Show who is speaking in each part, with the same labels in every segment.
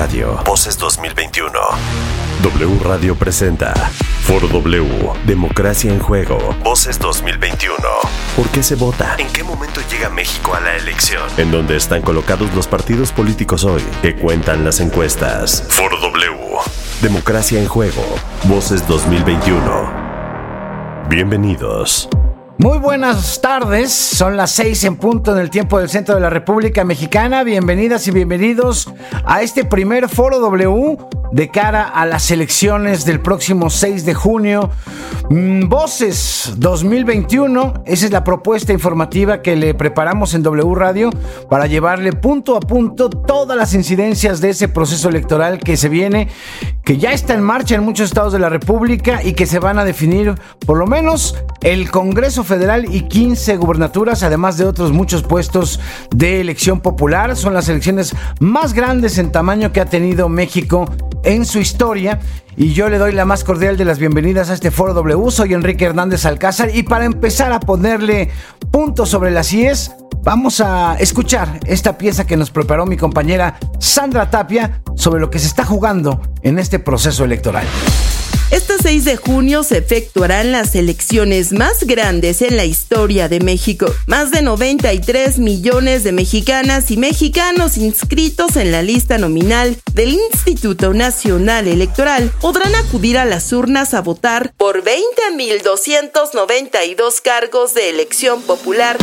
Speaker 1: Radio. Voces 2021. W Radio presenta Foro W. Democracia en juego. Voces 2021. ¿Por qué se vota? ¿En qué momento llega México a la elección? ¿En dónde están colocados los partidos políticos hoy? ¿Qué cuentan las encuestas? Foro W. Democracia en juego. Voces 2021. Bienvenidos.
Speaker 2: Muy buenas tardes, son las seis en punto en el tiempo del centro de la República Mexicana. Bienvenidas y bienvenidos a este primer foro W de cara a las elecciones del próximo 6 de junio. Mm, Voces 2021, esa es la propuesta informativa que le preparamos en W Radio para llevarle punto a punto todas las incidencias de ese proceso electoral que se viene, que ya está en marcha en muchos estados de la República y que se van a definir por lo menos el Congreso Federal y 15 gubernaturas, además de otros muchos puestos de elección popular. Son las elecciones más grandes en tamaño que ha tenido México en su historia. Y yo le doy la más cordial de las bienvenidas a este foro W. Soy Enrique Hernández Alcázar. Y para empezar a ponerle puntos sobre las IES, vamos a escuchar esta pieza que nos preparó mi compañera Sandra Tapia sobre lo que se está jugando en este proceso electoral.
Speaker 3: Este 6 de junio se efectuarán las elecciones más grandes en la historia de México. Más de 93 millones de mexicanas y mexicanos inscritos en la lista nominal del Instituto Nacional Electoral podrán acudir a las urnas a votar por 20.292 cargos de elección popular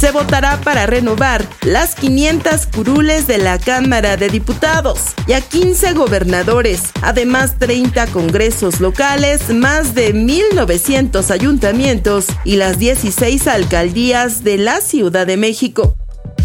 Speaker 3: se votará para renovar las 500 curules de la Cámara de Diputados y a 15 gobernadores, además 30 congresos locales, más de 1.900 ayuntamientos y las 16 alcaldías de la Ciudad de México.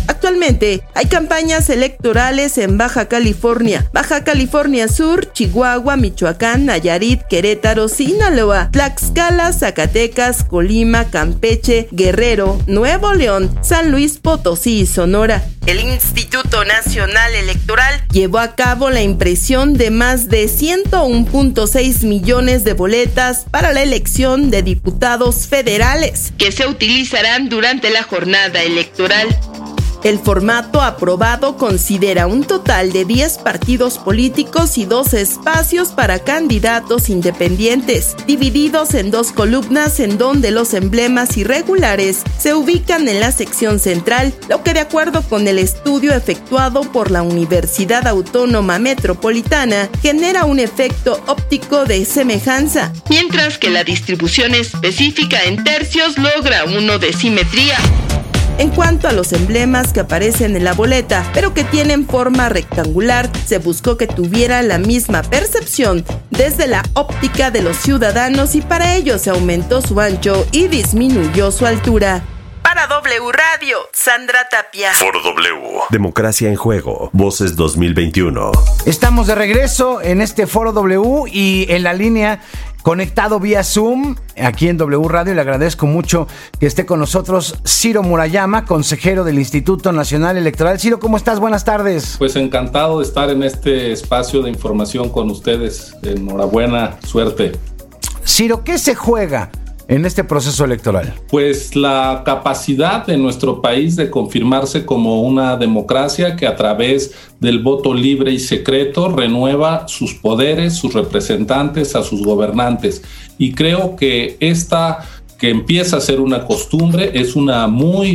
Speaker 3: Actualmente hay campañas electorales en Baja California, Baja California Sur, Chihuahua, Michoacán, Nayarit, Querétaro, Sinaloa, Tlaxcala, Zacatecas, Colima, Campeche, Guerrero, Nuevo León, San Luis Potosí y Sonora. El Instituto Nacional Electoral llevó a cabo la impresión de más de 101.6 millones de boletas para la elección de diputados federales que se utilizarán durante la jornada electoral. El formato aprobado considera un total de 10 partidos políticos y dos espacios para candidatos independientes, divididos en dos columnas en donde los emblemas irregulares se ubican en la sección central, lo que de acuerdo con el estudio efectuado por la Universidad Autónoma Metropolitana genera un efecto óptico de semejanza, mientras que la distribución específica en tercios logra uno de simetría en cuanto a los emblemas que aparecen en la boleta, pero que tienen forma rectangular, se buscó que tuvieran la misma percepción desde la óptica de los ciudadanos y para ello se aumentó su ancho y disminuyó su altura. Para W Radio, Sandra Tapia.
Speaker 1: Foro W. Democracia en juego. Voces 2021.
Speaker 2: Estamos de regreso en este Foro W y en la línea conectado vía Zoom aquí en W Radio. Le agradezco mucho que esté con nosotros Ciro Murayama, consejero del Instituto Nacional Electoral. Ciro, ¿cómo estás? Buenas tardes.
Speaker 4: Pues encantado de estar en este espacio de información con ustedes. Enhorabuena, suerte.
Speaker 2: Ciro, ¿qué se juega? En este proceso electoral?
Speaker 4: Pues la capacidad de nuestro país de confirmarse como una democracia que a través del voto libre y secreto renueva sus poderes, sus representantes, a sus gobernantes. Y creo que esta que empieza a ser una costumbre es una muy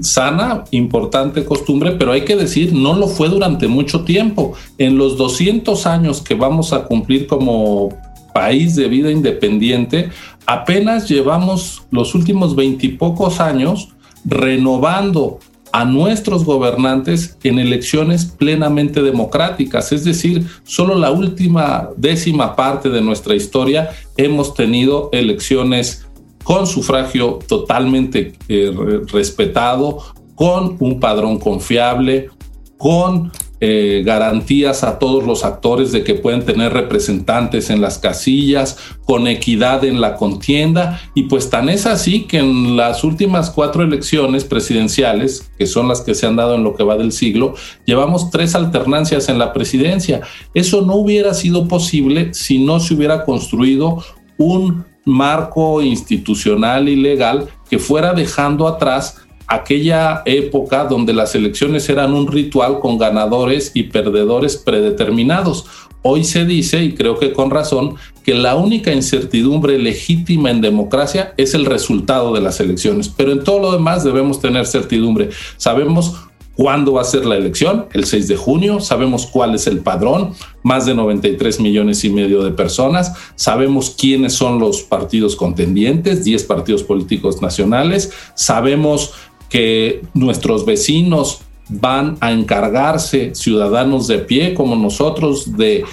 Speaker 4: sana, importante costumbre, pero hay que decir, no lo fue durante mucho tiempo. En los 200 años que vamos a cumplir como país de vida independiente, apenas llevamos los últimos veintipocos años renovando a nuestros gobernantes en elecciones plenamente democráticas, es decir, solo la última décima parte de nuestra historia hemos tenido elecciones con sufragio totalmente eh, respetado, con un padrón confiable, con eh, garantías a todos los actores de que pueden tener representantes en las casillas, con equidad en la contienda, y pues tan es así que en las últimas cuatro elecciones presidenciales, que son las que se han dado en lo que va del siglo, llevamos tres alternancias en la presidencia. Eso no hubiera sido posible si no se hubiera construido un marco institucional y legal que fuera dejando atrás aquella época donde las elecciones eran un ritual con ganadores y perdedores predeterminados. Hoy se dice, y creo que con razón, que la única incertidumbre legítima en democracia es el resultado de las elecciones, pero en todo lo demás debemos tener certidumbre. Sabemos cuándo va a ser la elección, el 6 de junio, sabemos cuál es el padrón, más de 93 millones y medio de personas, sabemos quiénes son los partidos contendientes, 10 partidos políticos nacionales, sabemos que nuestros vecinos van a encargarse, ciudadanos de pie como nosotros, de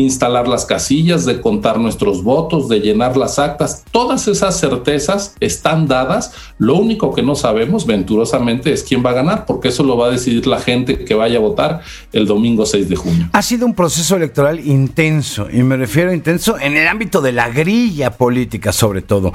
Speaker 4: instalar las casillas, de contar nuestros votos, de llenar las actas. Todas esas certezas están dadas. Lo único que no sabemos venturosamente es quién va a ganar, porque eso lo va a decidir la gente que vaya a votar el domingo 6 de junio.
Speaker 2: Ha sido un proceso electoral intenso, y me refiero a intenso en el ámbito de la grilla política sobre todo.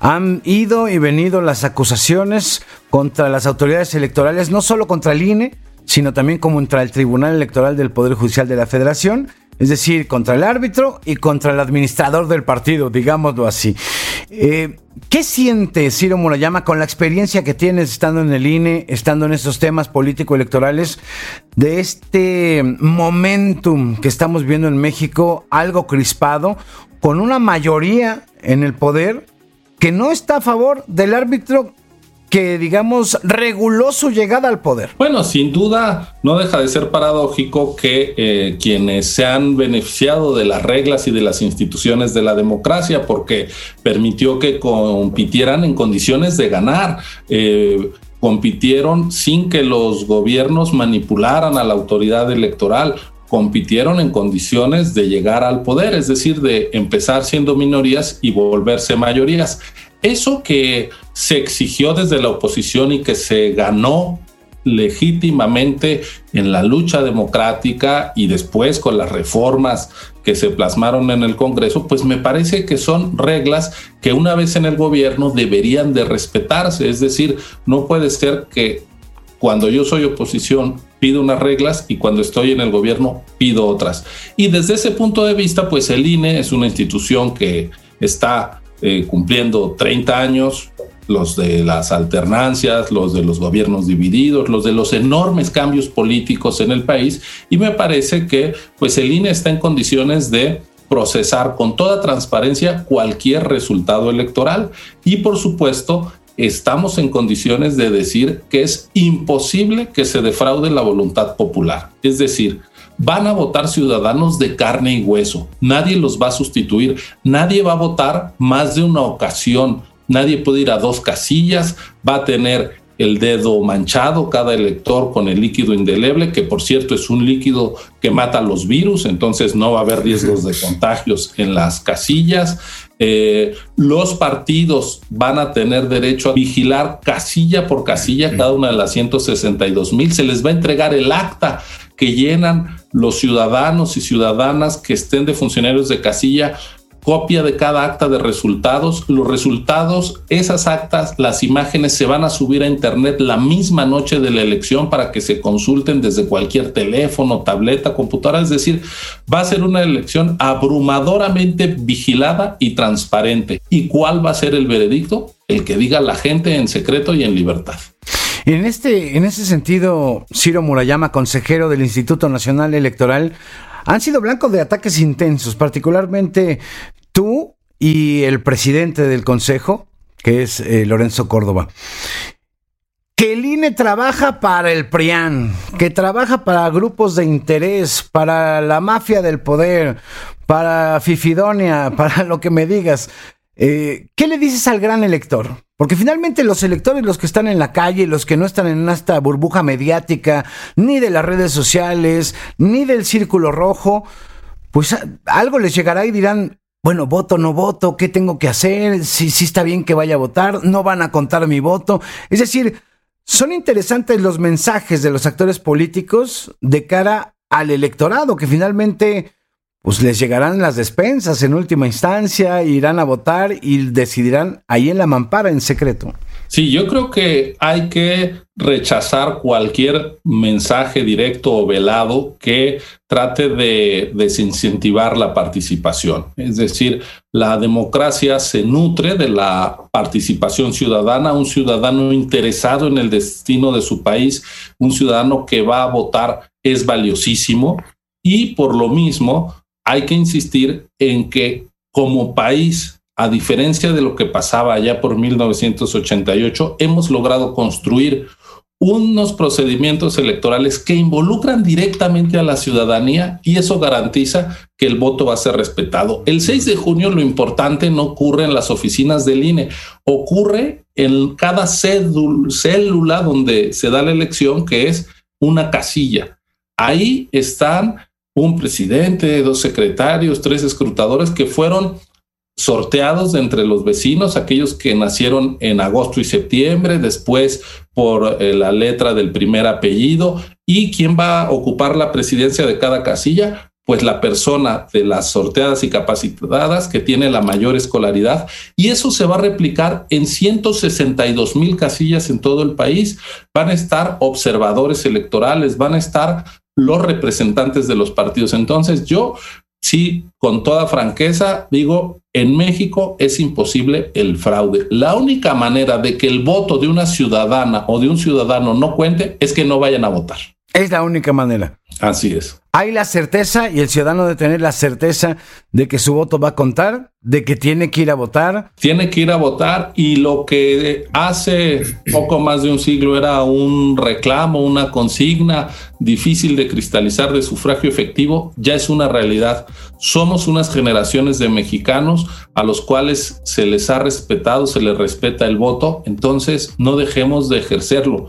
Speaker 2: Han ido y venido las acusaciones contra las autoridades electorales, no solo contra el INE, sino también contra el Tribunal Electoral del Poder Judicial de la Federación es decir, contra el árbitro y contra el administrador del partido, digámoslo así. Eh, ¿Qué siente Ciro Murayama con la experiencia que tienes estando en el INE, estando en estos temas político-electorales, de este momentum que estamos viendo en México, algo crispado, con una mayoría en el poder que no está a favor del árbitro que, digamos, reguló su llegada al poder.
Speaker 4: Bueno, sin duda, no deja de ser paradójico que eh, quienes se han beneficiado de las reglas y de las instituciones de la democracia, porque permitió que compitieran en condiciones de ganar. Eh, compitieron sin que los gobiernos manipularan a la autoridad electoral, compitieron en condiciones de llegar al poder, es decir, de empezar siendo minorías y volverse mayorías. Eso que se exigió desde la oposición y que se ganó legítimamente en la lucha democrática y después con las reformas que se plasmaron en el Congreso, pues me parece que son reglas que una vez en el gobierno deberían de respetarse. Es decir, no puede ser que cuando yo soy oposición pido unas reglas y cuando estoy en el gobierno pido otras. Y desde ese punto de vista, pues el INE es una institución que está eh, cumpliendo 30 años, los de las alternancias, los de los gobiernos divididos, los de los enormes cambios políticos en el país y me parece que pues el INE está en condiciones de procesar con toda transparencia cualquier resultado electoral y por supuesto estamos en condiciones de decir que es imposible que se defraude la voluntad popular. Es decir, van a votar ciudadanos de carne y hueso. Nadie los va a sustituir. Nadie va a votar más de una ocasión. Nadie puede ir a dos casillas. Va a tener el dedo manchado cada elector con el líquido indeleble, que por cierto es un líquido que mata los virus, entonces no va a haber riesgos de contagios en las casillas. Eh, los partidos van a tener derecho a vigilar casilla por casilla cada una de las 162 mil. Se les va a entregar el acta que llenan los ciudadanos y ciudadanas que estén de funcionarios de casilla copia de cada acta de resultados. Los resultados, esas actas, las imágenes se van a subir a Internet la misma noche de la elección para que se consulten desde cualquier teléfono, tableta, computadora. Es decir, va a ser una elección abrumadoramente vigilada y transparente. ¿Y cuál va a ser el veredicto? El que diga la gente en secreto y en libertad.
Speaker 2: En este, en ese sentido, Ciro Murayama, consejero del Instituto Nacional Electoral, han sido blancos de ataques intensos, particularmente tú y el presidente del Consejo, que es eh, Lorenzo Córdoba. Que el INE trabaja para el PRIAN, que trabaja para grupos de interés, para la mafia del poder, para Fifidonia, para lo que me digas. Eh, ¿Qué le dices al gran elector? Porque finalmente los electores, los que están en la calle, los que no están en esta burbuja mediática, ni de las redes sociales, ni del círculo rojo, pues algo les llegará y dirán, bueno, voto, no voto, ¿qué tengo que hacer? Si, si está bien que vaya a votar, no van a contar mi voto. Es decir, son interesantes los mensajes de los actores políticos de cara al electorado, que finalmente pues les llegarán las despensas en última instancia, irán a votar y decidirán ahí en la mampara en secreto.
Speaker 4: Sí, yo creo que hay que rechazar cualquier mensaje directo o velado que trate de desincentivar la participación. Es decir, la democracia se nutre de la participación ciudadana, un ciudadano interesado en el destino de su país, un ciudadano que va a votar es valiosísimo y por lo mismo hay que insistir en que como país a diferencia de lo que pasaba allá por 1988, hemos logrado construir unos procedimientos electorales que involucran directamente a la ciudadanía y eso garantiza que el voto va a ser respetado. El 6 de junio lo importante no ocurre en las oficinas del INE, ocurre en cada célula donde se da la elección, que es una casilla. Ahí están un presidente, dos secretarios, tres escrutadores que fueron sorteados de entre los vecinos, aquellos que nacieron en agosto y septiembre, después por eh, la letra del primer apellido. ¿Y quién va a ocupar la presidencia de cada casilla? Pues la persona de las sorteadas y capacitadas que tiene la mayor escolaridad. Y eso se va a replicar en 162 mil casillas en todo el país. Van a estar observadores electorales, van a estar los representantes de los partidos. Entonces yo sí, con toda franqueza, digo, en México es imposible el fraude. La única manera de que el voto de una ciudadana o de un ciudadano no cuente es que no vayan a votar.
Speaker 2: Es la única manera.
Speaker 4: Así es.
Speaker 2: Hay la certeza y el ciudadano debe tener la certeza de que su voto va a contar, de que tiene que ir a votar.
Speaker 4: Tiene que ir a votar y lo que hace poco más de un siglo era un reclamo, una consigna difícil de cristalizar de sufragio efectivo, ya es una realidad. Somos unas generaciones de mexicanos a los cuales se les ha respetado, se les respeta el voto, entonces no dejemos de ejercerlo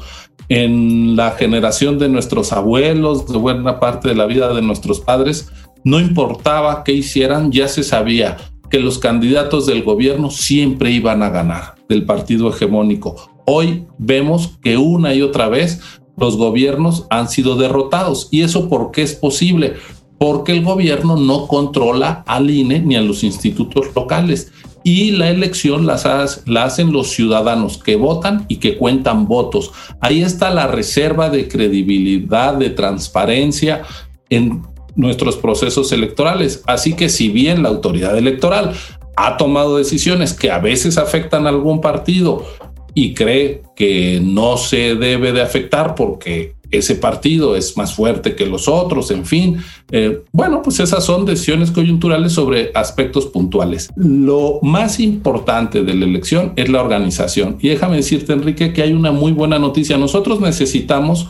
Speaker 4: en la generación de nuestros abuelos, de buena parte de la vida de nuestros padres, no importaba qué hicieran, ya se sabía que los candidatos del gobierno siempre iban a ganar del partido hegemónico. Hoy vemos que una y otra vez los gobiernos han sido derrotados. ¿Y eso por qué es posible? Porque el gobierno no controla al INE ni a los institutos locales y la elección la hacen los ciudadanos que votan y que cuentan votos. Ahí está la reserva de credibilidad, de transparencia en nuestros procesos electorales. Así que si bien la autoridad electoral ha tomado decisiones que a veces afectan a algún partido y cree que no se debe de afectar porque ese partido es más fuerte que los otros, en fin. Eh, bueno, pues esas son decisiones coyunturales sobre aspectos puntuales. Lo más importante de la elección es la organización. Y déjame decirte, Enrique, que hay una muy buena noticia. Nosotros necesitamos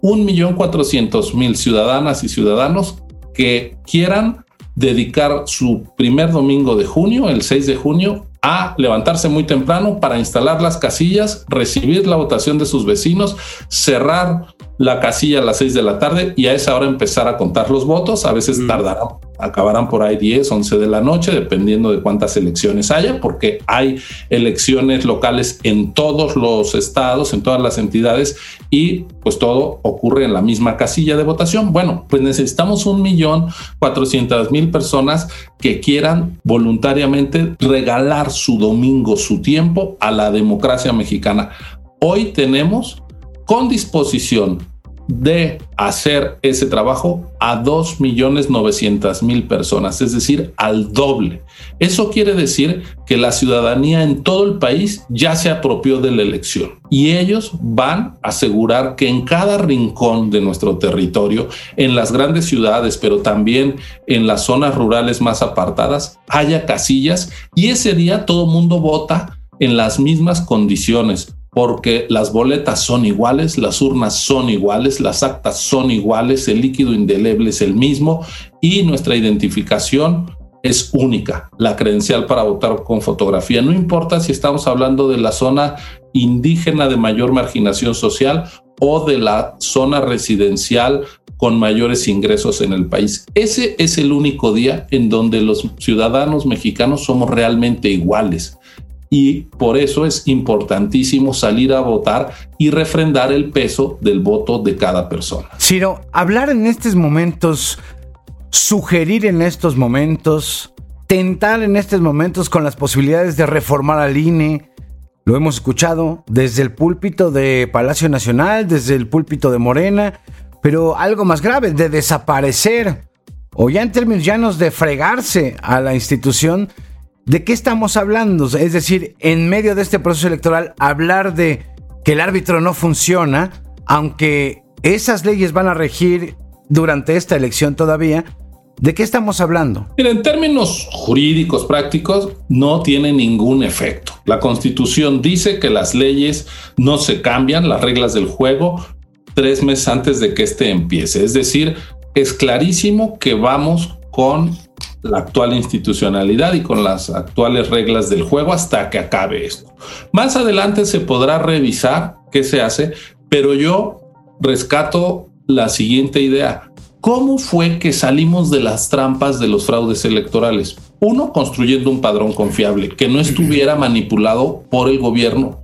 Speaker 4: un millón cuatrocientos mil ciudadanas y ciudadanos que quieran dedicar su primer domingo de junio, el 6 de junio, a levantarse muy temprano para instalar las casillas, recibir la votación de sus vecinos, cerrar la casilla a las 6 de la tarde y a esa hora empezar a contar los votos. A veces tardarán, acabarán por ahí 10, 11 de la noche, dependiendo de cuántas elecciones haya, porque hay elecciones locales en todos los estados, en todas las entidades y pues todo ocurre en la misma casilla de votación. Bueno, pues necesitamos un millón cuatrocientas mil personas que quieran voluntariamente regalar su domingo, su tiempo a la democracia mexicana. Hoy tenemos con disposición de hacer ese trabajo a 2.900.000 personas, es decir, al doble. Eso quiere decir que la ciudadanía en todo el país ya se apropió de la elección y ellos van a asegurar que en cada rincón de nuestro territorio, en las grandes ciudades, pero también en las zonas rurales más apartadas, haya casillas y ese día todo mundo vota en las mismas condiciones, porque las boletas son iguales, las urnas son iguales, las actas son iguales, el líquido indeleble es el mismo y nuestra identificación es única, la credencial para votar con fotografía. No importa si estamos hablando de la zona indígena de mayor marginación social o de la zona residencial con mayores ingresos en el país. Ese es el único día en donde los ciudadanos mexicanos somos realmente iguales y por eso es importantísimo salir a votar y refrendar el peso del voto de cada persona.
Speaker 2: Ciro, hablar en estos momentos, sugerir en estos momentos, tentar en estos momentos con las posibilidades de reformar al INE, lo hemos escuchado desde el púlpito de Palacio Nacional, desde el púlpito de Morena, pero algo más grave, de desaparecer, o ya en términos llanos de fregarse a la institución, ¿de qué estamos hablando? Es decir, en medio de este proceso electoral, hablar de que el árbitro no funciona, aunque esas leyes van a regir durante esta elección todavía, ¿De qué estamos hablando?
Speaker 4: Mira, en términos jurídicos prácticos, no tiene ningún efecto. La Constitución dice que las leyes no se cambian, las reglas del juego, tres meses antes de que este empiece. Es decir, es clarísimo que vamos con la actual institucionalidad y con las actuales reglas del juego hasta que acabe esto. Más adelante se podrá revisar qué se hace, pero yo rescato la siguiente idea. ¿Cómo fue que salimos de las trampas de los fraudes electorales? Uno, construyendo un padrón confiable que no estuviera manipulado por el gobierno.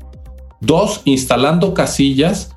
Speaker 4: Dos, instalando casillas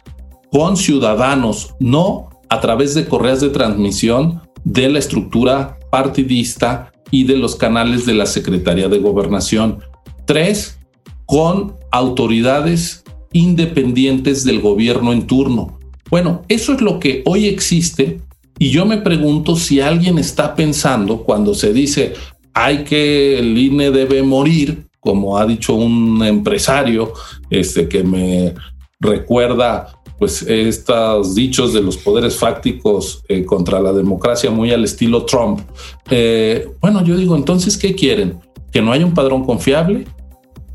Speaker 4: con ciudadanos, no a través de correas de transmisión de la estructura partidista y de los canales de la Secretaría de Gobernación. Tres, con autoridades independientes del gobierno en turno. Bueno, eso es lo que hoy existe y yo me pregunto si alguien está pensando cuando se dice hay que el INE debe morir, como ha dicho un empresario este, que me recuerda pues estos dichos de los poderes fácticos eh, contra la democracia muy al estilo Trump. Eh, bueno, yo digo, entonces, ¿qué quieren? ¿Que no haya un padrón confiable?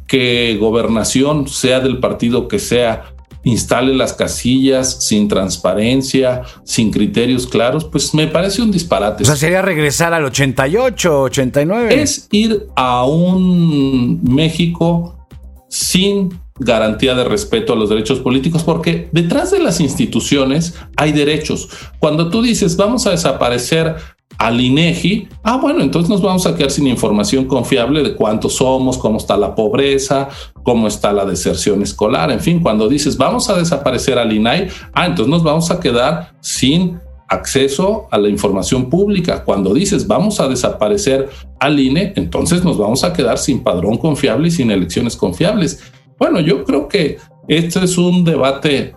Speaker 4: ¿Que gobernación sea del partido que sea instale las casillas sin transparencia, sin criterios claros, pues me parece un disparate.
Speaker 2: O sea, sería regresar al 88, 89.
Speaker 4: Es ir a un México sin garantía de respeto a los derechos políticos, porque detrás de las instituciones hay derechos. Cuando tú dices vamos a desaparecer al INEGI, ah, bueno, entonces nos vamos a quedar sin información confiable de cuántos somos, cómo está la pobreza, cómo está la deserción escolar, en fin, cuando dices vamos a desaparecer al INAI, ah, entonces nos vamos a quedar sin acceso a la información pública. Cuando dices vamos a desaparecer al INE, entonces nos vamos a quedar sin padrón confiable y sin elecciones confiables. Bueno, yo creo que este es un debate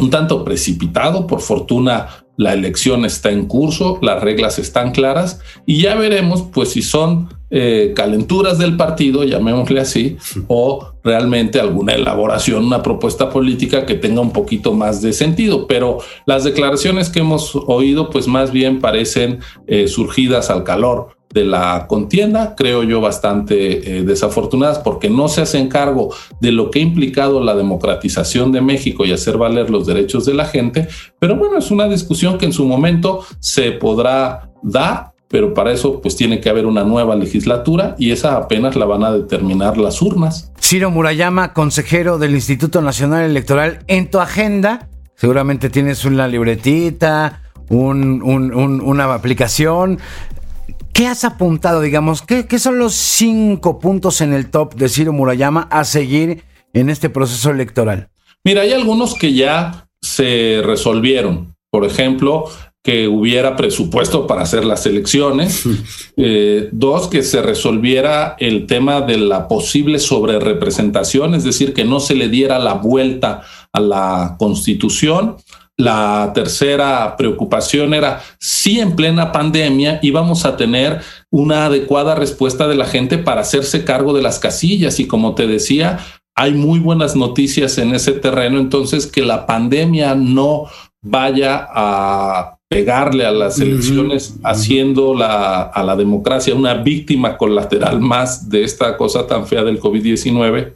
Speaker 4: un tanto precipitado. Por fortuna, la elección está en curso, las reglas están claras y ya veremos pues si son eh, calenturas del partido, llamémosle así, o realmente alguna elaboración, una propuesta política que tenga un poquito más de sentido. Pero las declaraciones que hemos oído pues más bien parecen eh, surgidas al calor de la contienda, creo yo bastante eh, desafortunadas porque no se hacen cargo de lo que ha implicado la democratización de México y hacer valer los derechos de la gente, pero bueno, es una discusión que en su momento se podrá dar, pero para eso pues tiene que haber una nueva legislatura y esa apenas la van a determinar las urnas.
Speaker 2: Ciro Murayama, consejero del Instituto Nacional Electoral, en tu agenda seguramente tienes una libretita, una aplicación ¿Qué has apuntado, digamos? ¿qué, son los cinco puntos en el top de Ciro Murayama a seguir en este proceso electoral?
Speaker 4: Mira, hay algunos que ya se resolvieron. Por ejemplo, que hubiera presupuesto para hacer las elecciones. Eh, dos, que se resolviera el tema de la posible sobrerepresentación, es decir, que no se le diera la vuelta a la constitución. La tercera preocupación era si en plena pandemia íbamos a tener una adecuada respuesta de la gente para hacerse cargo de las casillas. Y como te decía, hay muy buenas noticias en ese terreno, entonces que la pandemia no vaya a pegarle a las elecciones, haciendo la, a la democracia una víctima colateral más de esta cosa tan fea del COVID-19,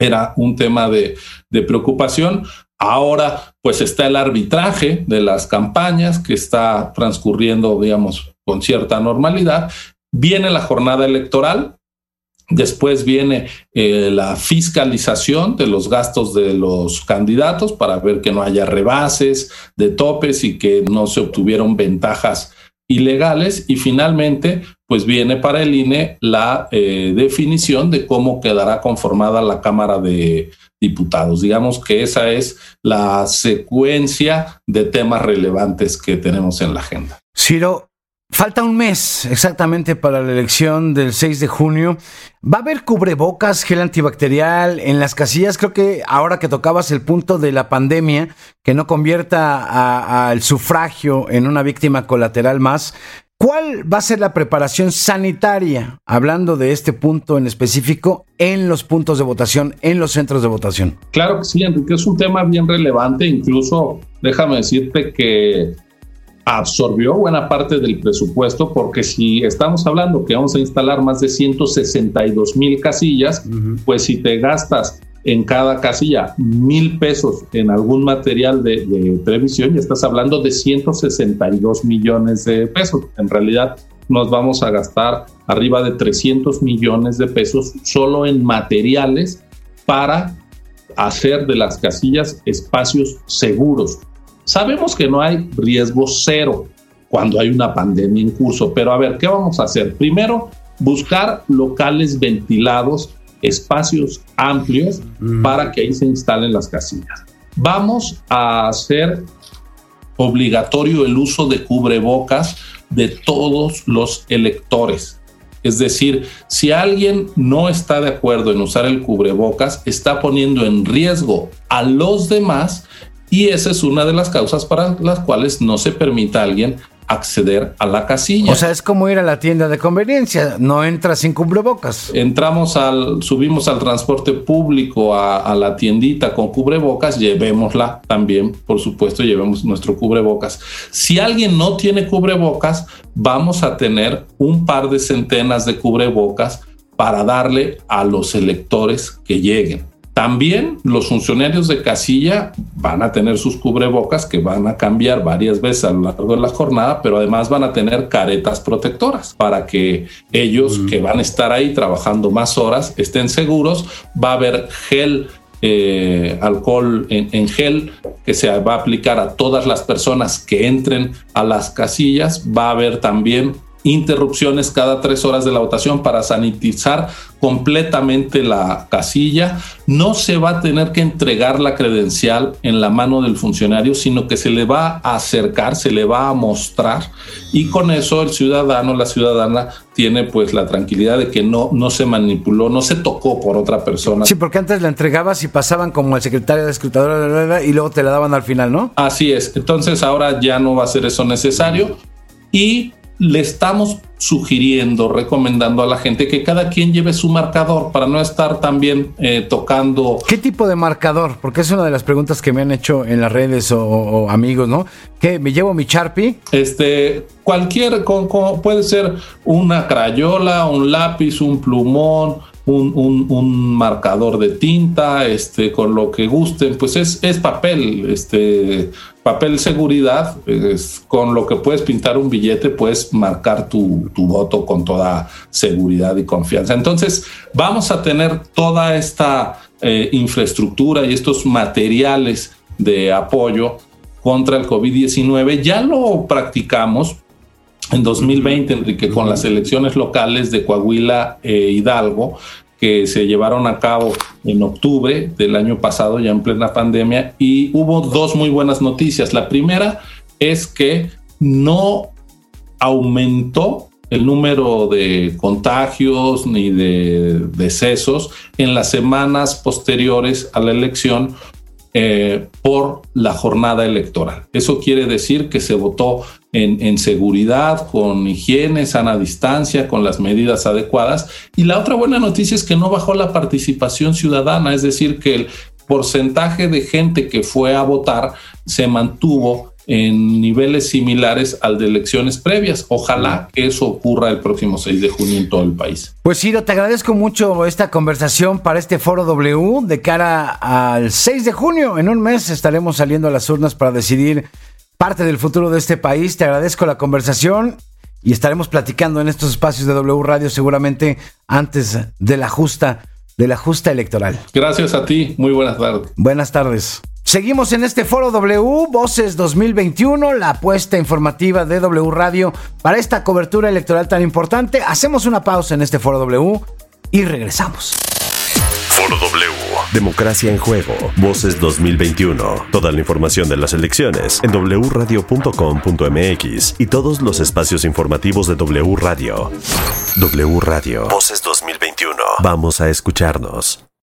Speaker 4: era un tema de, de preocupación. Ahora, pues está el arbitraje de las campañas que está transcurriendo, digamos, con cierta normalidad. Viene la jornada electoral, Después viene eh, la fiscalización de los gastos de los candidatos para ver que no haya rebases de topes y que no se obtuvieron ventajas ilegales. Y finalmente, pues viene para el INE la eh, definición de cómo quedará conformada la Cámara de, diputados. Digamos que esa es la secuencia de temas relevantes que tenemos en la agenda.
Speaker 2: Ciro, Falta un mes exactamente para la elección del 6 de junio. ¿Va a haber cubrebocas, gel antibacterial en las casillas? Creo que ahora que tocabas el punto de la pandemia, que no convierta al sufragio en una víctima colateral más, ¿cuál va a ser la preparación sanitaria, hablando de este punto en específico, en los puntos de votación, en los centros de votación?
Speaker 4: Claro que sí, Enrique, es un tema bien relevante. Incluso déjame decirte que absorbió buena parte del presupuesto porque si estamos hablando que vamos a instalar más de 162 mil casillas, pues si te gastas en cada casilla mil pesos en algún material de, de, previsión, ya estás hablando de 162 millones de pesos. En realidad nos vamos a gastar arriba de 300 millones de pesos solo en materiales para hacer de las casillas espacios seguros Sabemos que no hay riesgo cero cuando hay una pandemia en curso, pero a ver, ¿qué vamos a hacer? Primero, buscar locales ventilados, espacios amplios para que ahí se instalen las casillas. Vamos a hacer obligatorio el uso de cubrebocas de todos los electores. Es decir, si alguien no está de acuerdo en usar el cubrebocas, está poniendo en riesgo a los demás y esa es una de las causas para las cuales no se permita a alguien acceder a la casilla.
Speaker 2: O sea, es como ir a la tienda de conveniencia, no entras sin cubrebocas.
Speaker 4: Entramos al, subimos al transporte público a, a, la tiendita con cubrebocas, llevémosla también, por supuesto, llevemos nuestro cubrebocas. Si alguien no tiene cubrebocas, vamos a tener un par de centenas de cubrebocas para darle a los electores que lleguen. También los funcionarios de casilla van a tener sus cubrebocas que van a cambiar varias veces a lo largo de la jornada, pero además van a tener caretas protectoras para que ellos que van a estar ahí trabajando más horas estén seguros. Va a haber gel eh, alcohol en, en, gel que se va a aplicar a todas las personas que entren a las casillas. Va a haber también interrupciones cada tres horas de la votación para sanitizar completamente la casilla. No se va a tener que entregar la credencial en la mano del funcionario, sino que se le va a acercar, se le va a mostrar y con eso el ciudadano, la ciudadana tiene pues la tranquilidad de que no, no se manipuló, no se tocó por otra persona.
Speaker 2: Sí, porque antes la entregabas y pasaban como el secretario de escrutadora y luego te la daban al final, ¿no?
Speaker 4: Así es. Entonces ahora ya no va a ser eso necesario y le estamos sugiriendo, recomendando a la gente que cada quien lleve su marcador para no estar también eh, tocando.
Speaker 2: ¿Qué tipo de marcador? Porque es una de las preguntas que me han hecho en las redes o, amigos, ¿no? ¿Qué? ¿Me llevo mi Sharpie?
Speaker 4: Este, cualquier, con, puede ser una crayola, un lápiz, un plumón, un, un, marcador de tinta, este, con lo que gusten, pues es, es papel, este, papel seguridad, es, con lo que puedes pintar un billete, puedes marcar tu, tu, voto con toda seguridad y confianza. Entonces, vamos a tener toda esta eh, infraestructura y estos materiales de apoyo contra el COVID-19. Ya lo practicamos en 2020, Enrique, con las elecciones locales de Coahuila e Hidalgo, que se llevaron a cabo en octubre del año pasado, ya en plena pandemia, y hubo dos muy buenas noticias. La primera es que no aumentó el número de contagios ni de decesos en las semanas posteriores a la elección eh, por la jornada electoral. Eso quiere decir que se votó en, seguridad, con higiene, sana distancia, con las medidas adecuadas. Y la otra buena noticia es que no bajó la participación ciudadana, es decir, que el porcentaje de gente que fue a votar se mantuvo en niveles similares al de elecciones previas. Ojalá que eso ocurra el próximo 6 de junio en todo el país.
Speaker 2: Pues Ciro, te agradezco mucho esta conversación para este foro W de cara al 6 de junio. En un mes estaremos saliendo a las urnas para decidir parte del futuro de este país. Te agradezco la conversación y estaremos platicando en estos espacios de W Radio seguramente antes de la justa de la justa electoral.
Speaker 4: Gracias a ti. Muy buenas tardes.
Speaker 2: Buenas tardes. Seguimos en este foro W, Voces 2021, la apuesta informativa de W Radio para esta cobertura electoral tan importante. Hacemos una pausa en este foro W y regresamos.
Speaker 1: Foro W. Democracia en juego. Voces 2021. Toda la información de las elecciones en wradio.com.mx y todos los espacios informativos de W Radio. W Radio. Voces 2021. Vamos a escucharnos.